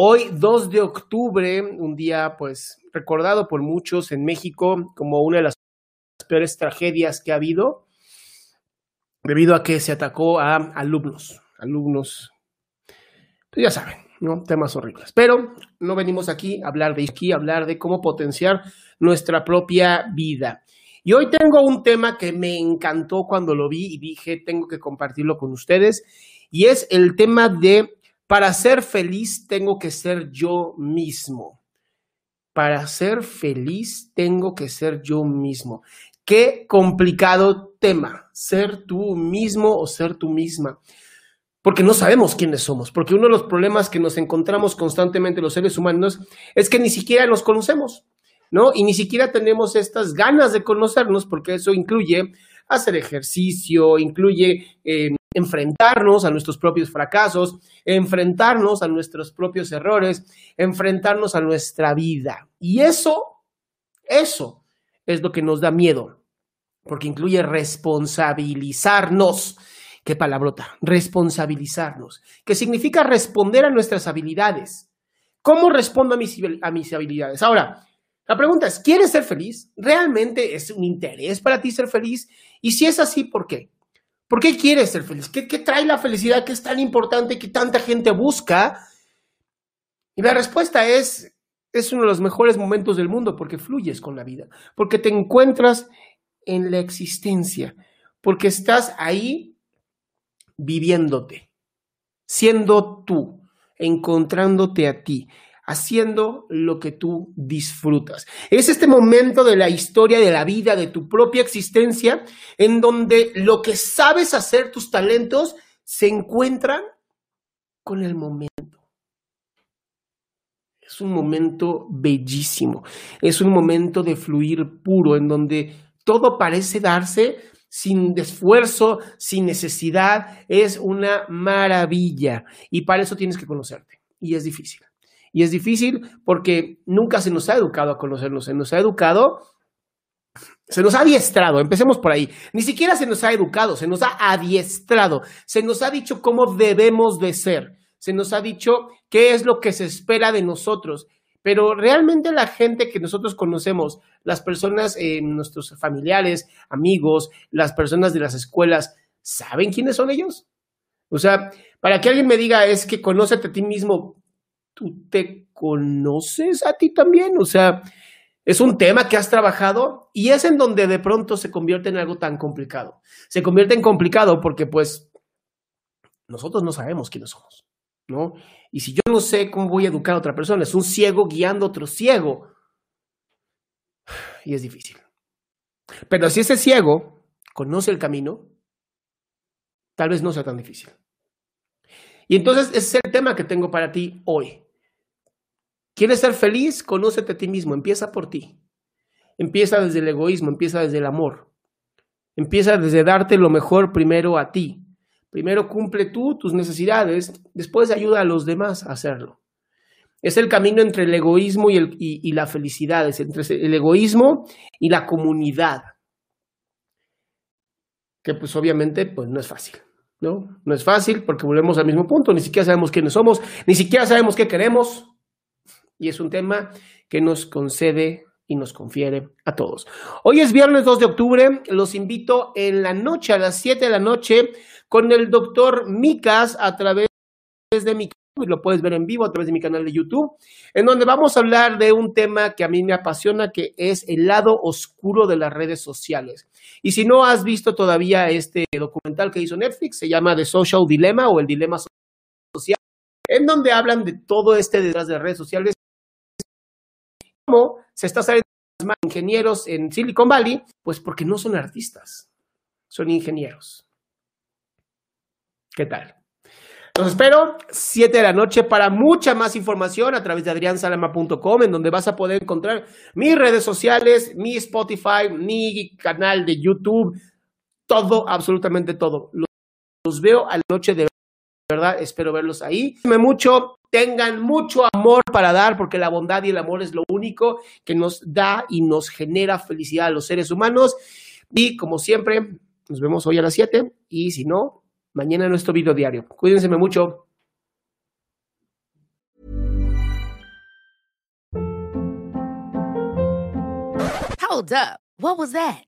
Hoy, 2 de octubre, un día pues recordado por muchos en México como una de las peores tragedias que ha habido, debido a que se atacó a alumnos, alumnos, pues ya saben, ¿no? Temas horribles. Pero no venimos aquí a hablar de aquí, a hablar de cómo potenciar nuestra propia vida. Y hoy tengo un tema que me encantó cuando lo vi y dije, tengo que compartirlo con ustedes, y es el tema de, para ser feliz tengo que ser yo mismo. Para ser feliz tengo que ser yo mismo. Qué complicado tema, ser tú mismo o ser tú misma porque no sabemos quiénes somos, porque uno de los problemas que nos encontramos constantemente los seres humanos es que ni siquiera nos conocemos, ¿no? Y ni siquiera tenemos estas ganas de conocernos, porque eso incluye hacer ejercicio, incluye eh, enfrentarnos a nuestros propios fracasos, enfrentarnos a nuestros propios errores, enfrentarnos a nuestra vida. Y eso, eso es lo que nos da miedo, porque incluye responsabilizarnos qué palabrota, responsabilizarnos, que significa responder a nuestras habilidades. ¿Cómo respondo a mis, a mis habilidades? Ahora, la pregunta es, ¿quieres ser feliz? ¿Realmente es un interés para ti ser feliz? Y si es así, ¿por qué? ¿Por qué quieres ser feliz? ¿Qué, trae la felicidad que es tan importante que tanta gente busca? Y la respuesta es, es uno de los mejores momentos del mundo porque fluyes con la vida, porque te encuentras en la existencia, porque estás ahí viviéndote, siendo tú, encontrándote a ti, haciendo lo que tú disfrutas. Es este momento de la historia de la vida, de tu propia existencia, en donde lo que sabes hacer, tus talentos, se encuentran con el momento. Es un momento bellísimo, es un momento de fluir puro, en donde todo parece darse sin esfuerzo, sin necesidad, es una maravilla. Y para eso tienes que conocerte. Y es difícil. Y es difícil porque nunca se nos ha educado a conocernos, se nos ha educado, se nos ha adiestrado, empecemos por ahí. Ni siquiera se nos ha educado, se nos ha adiestrado, se nos ha dicho cómo debemos de ser, se nos ha dicho qué es lo que se espera de nosotros. Pero realmente la gente que nosotros conocemos, las personas, eh, nuestros familiares, amigos, las personas de las escuelas, ¿saben quiénes son ellos? O sea, para que alguien me diga es que conócete a ti mismo, ¿tú te conoces a ti también? O sea, es un tema que has trabajado y es en donde de pronto se convierte en algo tan complicado. Se convierte en complicado porque pues nosotros no sabemos quiénes somos, ¿no? Y si yo no sé cómo voy a educar a otra persona, es un ciego guiando a otro ciego. Y es difícil. Pero si ese ciego conoce el camino, tal vez no sea tan difícil. Y entonces ese es el tema que tengo para ti hoy. ¿Quieres ser feliz? Conócete a ti mismo, empieza por ti. Empieza desde el egoísmo, empieza desde el amor. Empieza desde darte lo mejor primero a ti. Primero cumple tú tus necesidades, después ayuda a los demás a hacerlo. Es el camino entre el egoísmo y, la felicidad, es entre el egoísmo y la comunidad. que pues obviamente pues no es fácil, ¿no? No es fácil porque volvemos al mismo punto, ni siquiera sabemos quiénes somos, ni siquiera sabemos qué queremos y es un tema que nos concede y nos confiere a todos. Hoy es viernes 2 de octubre, los invito en la noche, a las 7 de la noche, con el doctor Micas a través de mi y lo puedes ver en vivo a través de mi canal de YouTube, en donde vamos a hablar de un tema que a mí me apasiona, que es el lado oscuro de las redes sociales. Y si no has visto todavía este documental que hizo Netflix, se llama The Social Dilemma o el Dilema Social, en donde hablan de todo este detrás de redes sociales, cómo se está saliendo más ingenieros en Silicon Valley, pues porque no son artistas, son ingenieros. ¿Qué tal? Los espero 7 de la noche para mucha más información a través de adriansalama.com, en donde vas a poder encontrar mis redes sociales, mi Spotify, mi canal de YouTube, todo, absolutamente todo. Los, veo a la noche de verdad, espero verlos ahí. mucho, tengan mucho amor para dar, porque la bondad y el amor es lo único que nos da y nos genera felicidad a los seres humanos. Y como siempre, nos vemos hoy a las 7 y si no, mañana nuestro video diario. Cuídense mucho. Hold up. What was that?